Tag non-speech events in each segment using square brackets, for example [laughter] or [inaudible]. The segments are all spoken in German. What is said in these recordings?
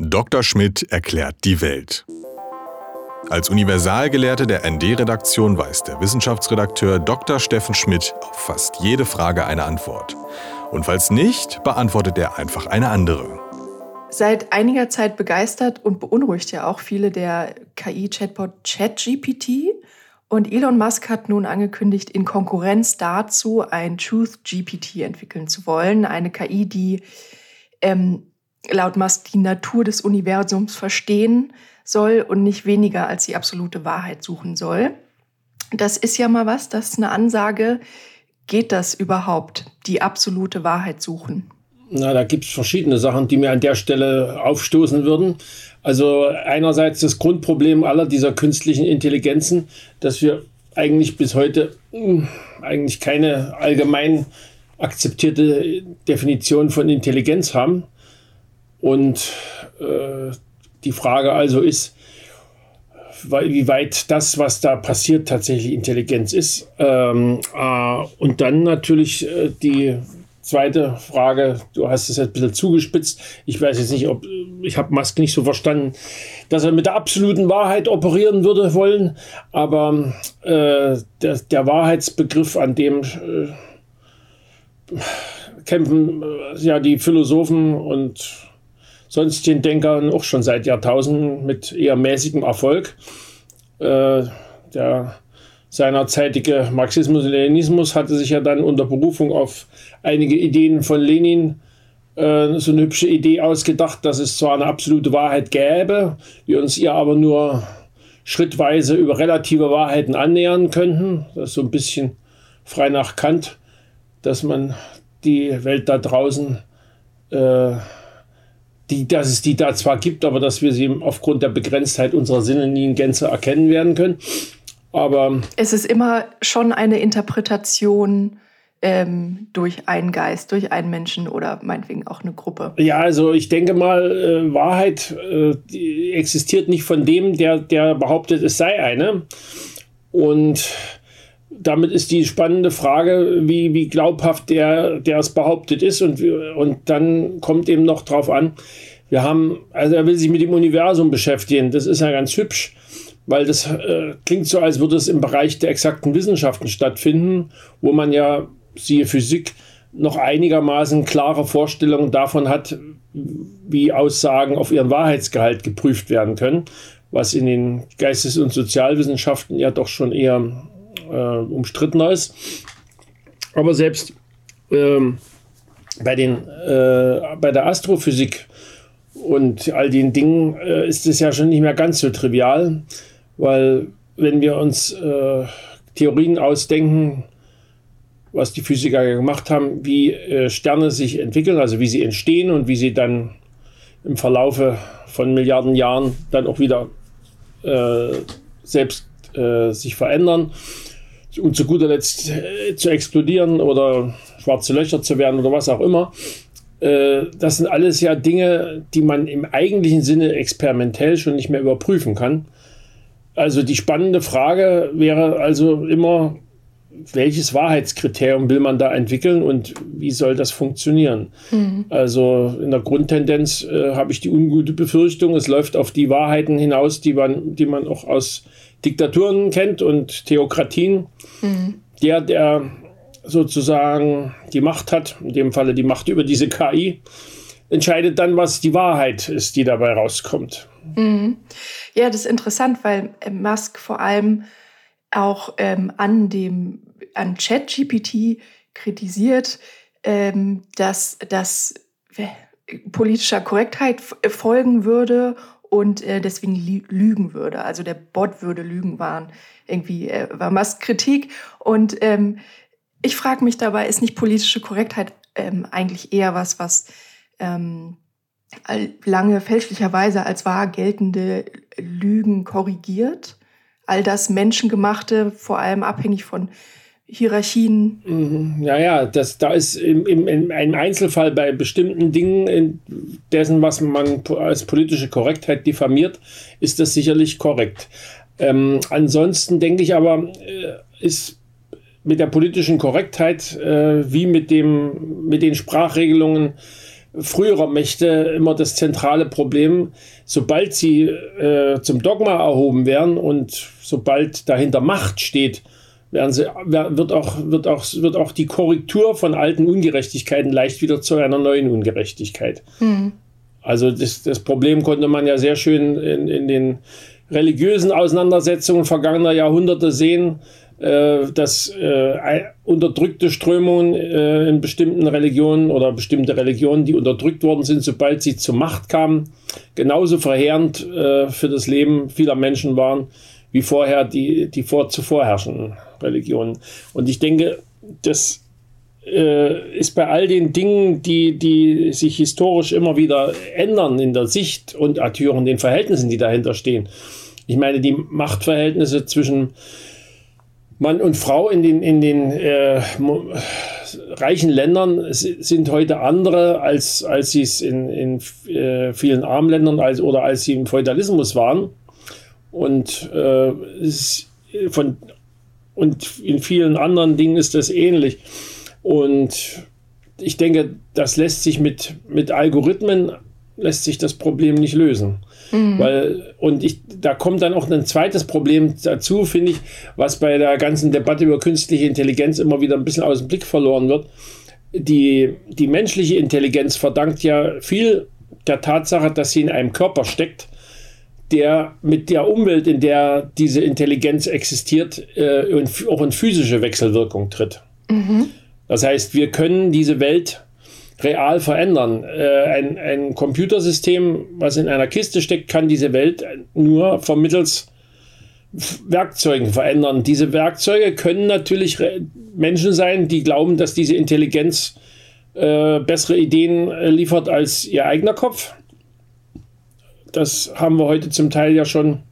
Dr. Schmidt erklärt die Welt. Als Universalgelehrte der ND-Redaktion weiß der Wissenschaftsredakteur Dr. Steffen Schmidt auf fast jede Frage eine Antwort. Und falls nicht, beantwortet er einfach eine andere. Seit einiger Zeit begeistert und beunruhigt ja auch viele der KI-Chatbot ChatGPT. Und Elon Musk hat nun angekündigt, in Konkurrenz dazu ein Truth GPT entwickeln zu wollen. Eine KI, die ähm, laut Musk die Natur des Universums verstehen soll und nicht weniger als die absolute Wahrheit suchen soll. Das ist ja mal was, das ist eine Ansage. Geht das überhaupt, die absolute Wahrheit suchen? Na, da gibt es verschiedene Sachen, die mir an der Stelle aufstoßen würden. Also einerseits das Grundproblem aller dieser künstlichen Intelligenzen, dass wir eigentlich bis heute hm, eigentlich keine allgemein akzeptierte Definition von Intelligenz haben. Und äh, die Frage also ist, wie weit das, was da passiert, tatsächlich Intelligenz ist. Ähm, äh, und dann natürlich äh, die zweite Frage, du hast es jetzt ein bisschen zugespitzt. Ich weiß jetzt nicht, ob ich habe Musk nicht so verstanden, dass er mit der absoluten Wahrheit operieren würde wollen, aber äh, der, der, Wahrheitsbegriff, an dem äh, kämpfen äh, ja die Philosophen und sonstigen Denkern auch schon seit Jahrtausenden mit eher mäßigem Erfolg. Äh, der seinerzeitige Marxismus und Leninismus hatte sich ja dann unter Berufung auf einige Ideen von Lenin äh, so eine hübsche Idee ausgedacht, dass es zwar eine absolute Wahrheit gäbe, wir uns ihr aber nur schrittweise über relative Wahrheiten annähern könnten. Das ist so ein bisschen frei nach Kant, dass man die Welt da draußen äh, die, dass es die da zwar gibt, aber dass wir sie aufgrund der Begrenztheit unserer Sinne nie in Gänze erkennen werden können. Aber es ist immer schon eine Interpretation ähm, durch einen Geist, durch einen Menschen oder meinetwegen auch eine Gruppe. Ja, also ich denke mal, äh, Wahrheit äh, existiert nicht von dem, der, der behauptet, es sei eine. Und damit ist die spannende Frage, wie, wie glaubhaft der, der es behauptet ist. Und, und dann kommt eben noch drauf an, wir haben, also er will sich mit dem Universum beschäftigen. Das ist ja ganz hübsch, weil das äh, klingt so, als würde es im Bereich der exakten Wissenschaften stattfinden, wo man ja, siehe Physik, noch einigermaßen klare Vorstellungen davon hat, wie Aussagen auf ihren Wahrheitsgehalt geprüft werden können, was in den Geistes- und Sozialwissenschaften ja doch schon eher äh, umstrittener ist. Aber selbst ähm, bei, den, äh, bei der Astrophysik und all den Dingen äh, ist es ja schon nicht mehr ganz so trivial, weil wenn wir uns äh, Theorien ausdenken, was die Physiker gemacht haben, wie äh, Sterne sich entwickeln, also wie sie entstehen und wie sie dann im Verlaufe von Milliarden Jahren dann auch wieder äh, selbst sich verändern und zu guter Letzt äh, zu explodieren oder schwarze Löcher zu werden oder was auch immer. Äh, das sind alles ja Dinge, die man im eigentlichen Sinne experimentell schon nicht mehr überprüfen kann. Also die spannende Frage wäre also immer, welches Wahrheitskriterium will man da entwickeln und wie soll das funktionieren? Mhm. Also in der Grundtendenz äh, habe ich die ungute Befürchtung, es läuft auf die Wahrheiten hinaus, die man, die man auch aus Diktaturen kennt und Theokratien. Mhm. Der, der sozusagen die Macht hat, in dem Falle die Macht über diese KI, entscheidet dann, was die Wahrheit ist, die dabei rauskommt. Mhm. Ja, das ist interessant, weil Musk vor allem auch ähm, an dem an ChatGPT kritisiert, ähm, dass das politischer Korrektheit folgen würde und äh, deswegen lügen würde. Also der Bot würde lügen waren. Irgendwie äh, war Musk Kritik. Und ähm, ich frage mich dabei, ist nicht politische Korrektheit ähm, eigentlich eher was, was ähm, lange fälschlicherweise als wahr geltende Lügen korrigiert? All das Menschengemachte, vor allem abhängig von Hierarchien. Mhm. Ja, ja, das, da ist im, im, im Einzelfall bei bestimmten Dingen, dessen, was man als politische Korrektheit diffamiert, ist das sicherlich korrekt. Ähm, ansonsten denke ich aber, äh, ist mit der politischen Korrektheit äh, wie mit, dem, mit den Sprachregelungen früherer Mächte immer das zentrale Problem. Sobald sie äh, zum Dogma erhoben werden und sobald dahinter Macht steht, werden sie, wird, auch, wird, auch, wird auch die Korrektur von alten Ungerechtigkeiten leicht wieder zu einer neuen Ungerechtigkeit. Mhm. Also das, das Problem konnte man ja sehr schön in, in den religiösen Auseinandersetzungen vergangener Jahrhunderte sehen, dass äh, unterdrückte Strömungen äh, in bestimmten Religionen oder bestimmte Religionen, die unterdrückt worden sind, sobald sie zur Macht kamen, genauso verheerend äh, für das Leben vieler Menschen waren, wie vorher die, die vor, zuvor herrschenden Religionen. Und ich denke, das äh, ist bei all den Dingen, die, die sich historisch immer wieder ändern in der Sicht und natürlich auch in den Verhältnissen, die dahinter stehen. Ich meine, die Machtverhältnisse zwischen Mann und Frau in den, in den äh, reichen Ländern sind heute andere, als, als sie es in, in äh, vielen armen Ländern als, oder als sie im Feudalismus waren. Und, äh, von, und in vielen anderen Dingen ist das ähnlich. Und ich denke, das lässt sich mit, mit Algorithmen, lässt sich das Problem nicht lösen. Mhm. Weil, und ich, da kommt dann auch ein zweites Problem dazu, finde ich, was bei der ganzen Debatte über künstliche Intelligenz immer wieder ein bisschen aus dem Blick verloren wird. Die, die menschliche Intelligenz verdankt ja viel der Tatsache, dass sie in einem Körper steckt, der mit der Umwelt, in der diese Intelligenz existiert, äh, auch in physische Wechselwirkung tritt. Mhm. Das heißt, wir können diese Welt real verändern. Äh, ein, ein Computersystem, was in einer Kiste steckt, kann diese Welt nur vermittels Werkzeugen verändern. Diese Werkzeuge können natürlich Menschen sein, die glauben, dass diese Intelligenz äh, bessere Ideen äh, liefert als ihr eigener Kopf. Das haben wir heute zum Teil ja schon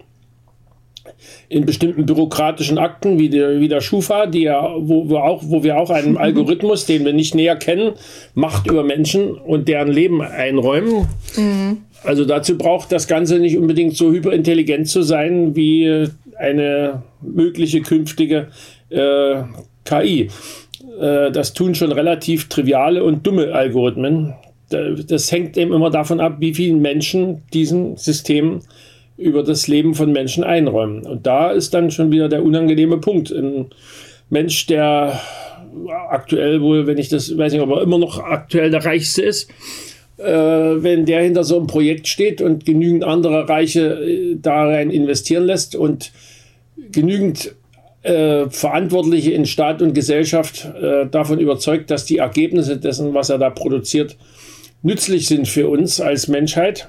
in bestimmten bürokratischen Akten wie der, wie der Schufa, die ja, wo, wir auch, wo wir auch einen [laughs] Algorithmus, den wir nicht näher kennen, Macht über Menschen und deren Leben einräumen. Mhm. Also dazu braucht das Ganze nicht unbedingt so hyperintelligent zu sein wie eine mögliche künftige äh, KI. Äh, das tun schon relativ triviale und dumme Algorithmen. Das hängt eben immer davon ab, wie viele Menschen diesen Systemen über das Leben von Menschen einräumen. Und da ist dann schon wieder der unangenehme Punkt. Ein Mensch, der aktuell wohl, wenn ich das weiß nicht, ob er immer noch aktuell der Reichste ist, äh, wenn der hinter so einem Projekt steht und genügend andere Reiche äh, da rein investieren lässt und genügend äh, Verantwortliche in Staat und Gesellschaft äh, davon überzeugt, dass die Ergebnisse dessen, was er da produziert, nützlich sind für uns als Menschheit,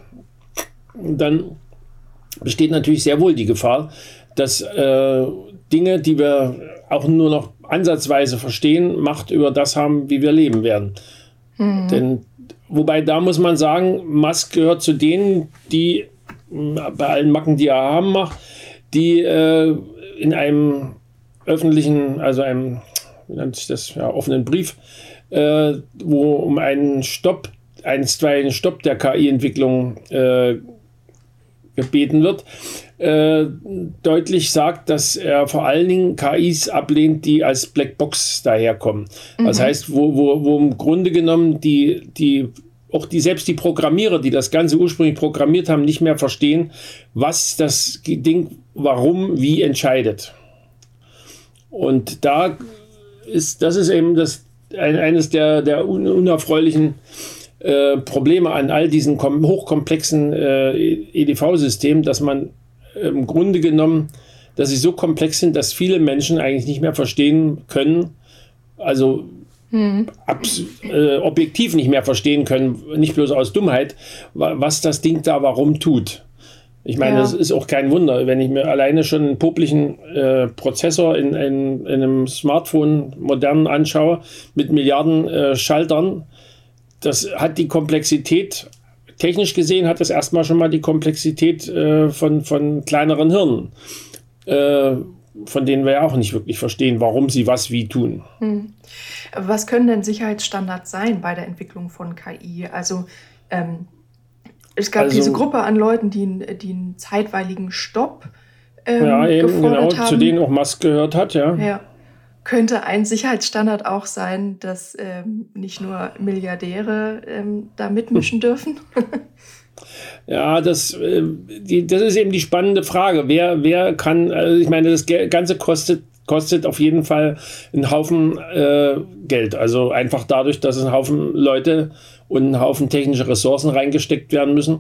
dann besteht natürlich sehr wohl die Gefahr, dass äh, Dinge, die wir auch nur noch ansatzweise verstehen, Macht über das haben, wie wir leben werden. Mhm. Denn wobei da muss man sagen, Musk gehört zu denen, die bei allen Macken, die er haben macht, die äh, in einem öffentlichen, also einem, wie nennt sich das, ja, offenen Brief, äh, wo um einen Stopp, einstweiligen Stopp der KI-Entwicklung äh, gebeten wird, äh, deutlich sagt, dass er vor allen Dingen KIs ablehnt, die als Blackbox daherkommen. Mhm. Das heißt, wo, wo, wo im Grunde genommen die, die auch die selbst die Programmierer, die das Ganze ursprünglich programmiert haben, nicht mehr verstehen, was das Ding, warum, wie entscheidet. Und da ist, das ist eben das, eines der, der unerfreulichen äh, Probleme an all diesen hochkomplexen äh, EDV-Systemen, dass man im Grunde genommen, dass sie so komplex sind, dass viele Menschen eigentlich nicht mehr verstehen können, also hm. äh, objektiv nicht mehr verstehen können, nicht bloß aus Dummheit, was das Ding da warum tut. Ich meine, ja. das ist auch kein Wunder, wenn ich mir alleine schon einen poplichen äh, Prozessor in, in, in, einem Smartphone modernen anschaue mit Milliarden äh, Schaltern, das hat die Komplexität, technisch gesehen hat das erstmal schon mal die Komplexität äh, von, von kleineren Hirnen, äh, von denen wir ja auch nicht wirklich verstehen, warum sie was wie tun. Hm. Was können denn Sicherheitsstandards sein bei der Entwicklung von KI? Also ähm, es gab also, diese Gruppe an Leuten, die, die einen zeitweiligen Stopp ähm, ja, eben, genau, haben. zu denen auch Musk gehört hat, ja. Ja, könnte ein Sicherheitsstandard auch sein, dass ähm, nicht nur Milliardäre ähm, da mitmischen dürfen? [laughs] Ja, das, äh, die, das ist eben die spannende Frage. Wer, wer kann, also ich meine, das Ganze kostet, kostet auf jeden Fall einen Haufen äh, Geld. Also einfach dadurch, dass ein Haufen Leute und ein Haufen technische Ressourcen reingesteckt werden müssen.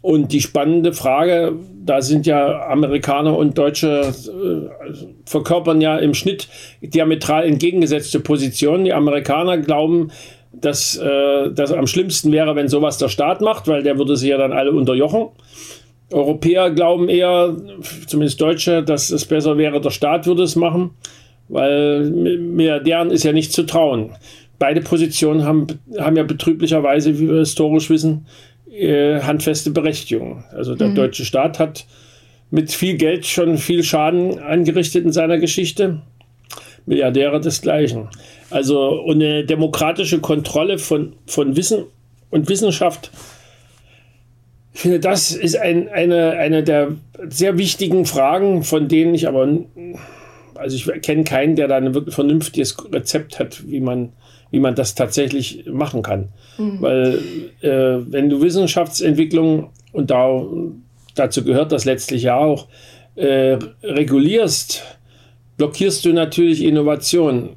Und die spannende Frage, da sind ja Amerikaner und Deutsche äh, verkörpern ja im Schnitt diametral entgegengesetzte Positionen. Die Amerikaner glauben, dass äh, das am schlimmsten wäre, wenn sowas der Staat macht, weil der würde sie ja dann alle unterjochen. Europäer glauben eher, zumindest Deutsche, dass es besser wäre, der Staat würde es machen, weil Milliardären ist ja nicht zu trauen. Beide Positionen haben, haben ja betrüblicherweise, wie wir historisch wissen, äh, handfeste Berechtigung. Also der mhm. deutsche Staat hat mit viel Geld schon viel Schaden angerichtet in seiner Geschichte. Milliardäre desgleichen. Also eine demokratische Kontrolle von, von Wissen und Wissenschaft, ich finde, das ist ein, eine, eine der sehr wichtigen Fragen, von denen ich aber, also ich kenne keinen, der da ein wirklich vernünftiges Rezept hat, wie man, wie man das tatsächlich machen kann. Mhm. Weil äh, wenn du Wissenschaftsentwicklung, und da, dazu gehört das letztlich ja auch, äh, regulierst, blockierst du natürlich Innovation.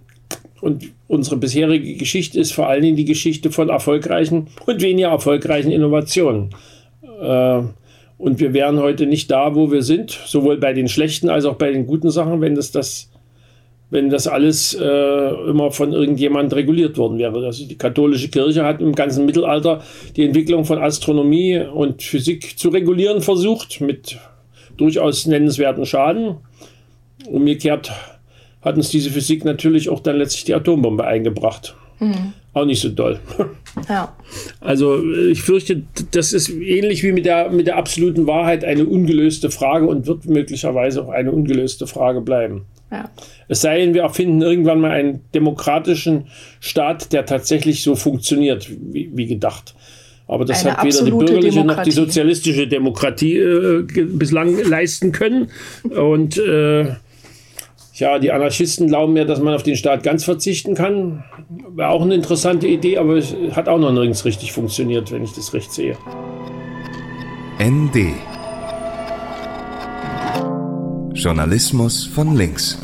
Und unsere bisherige Geschichte ist vor allen Dingen die Geschichte von erfolgreichen und weniger erfolgreichen Innovationen. Äh, und wir wären heute nicht da, wo wir sind, sowohl bei den schlechten als auch bei den guten Sachen, wenn das, das, wenn das alles äh, immer von irgendjemand reguliert worden wäre. Also die katholische Kirche hat im ganzen Mittelalter die Entwicklung von Astronomie und Physik zu regulieren versucht, mit durchaus nennenswerten Schaden. Umgekehrt hat uns diese Physik natürlich auch dann letztlich die Atombombe eingebracht. Mhm. Auch nicht so doll. Ja. [laughs] Also ich fürchte, das ist ähnlich wie mit der, mit der absoluten Wahrheit eine ungelöste Frage und wird möglicherweise auch eine ungelöste Frage bleiben. Ja. Es sei denn, wir erfinden irgendwann mal einen demokratischen Staat, der tatsächlich so funktioniert, wie, wie gedacht. Aber das eine hat weder die bürgerliche Demokratie. noch die sozialistische Demokratie äh, bislang leisten können. Und äh, ja, die Anarchisten glauben ja, dass man auf den Staat ganz verzichten kann. Wäre auch eine interessante Idee, aber es hat auch noch nirgends richtig funktioniert, wenn ich das recht sehe. ND Journalismus von links.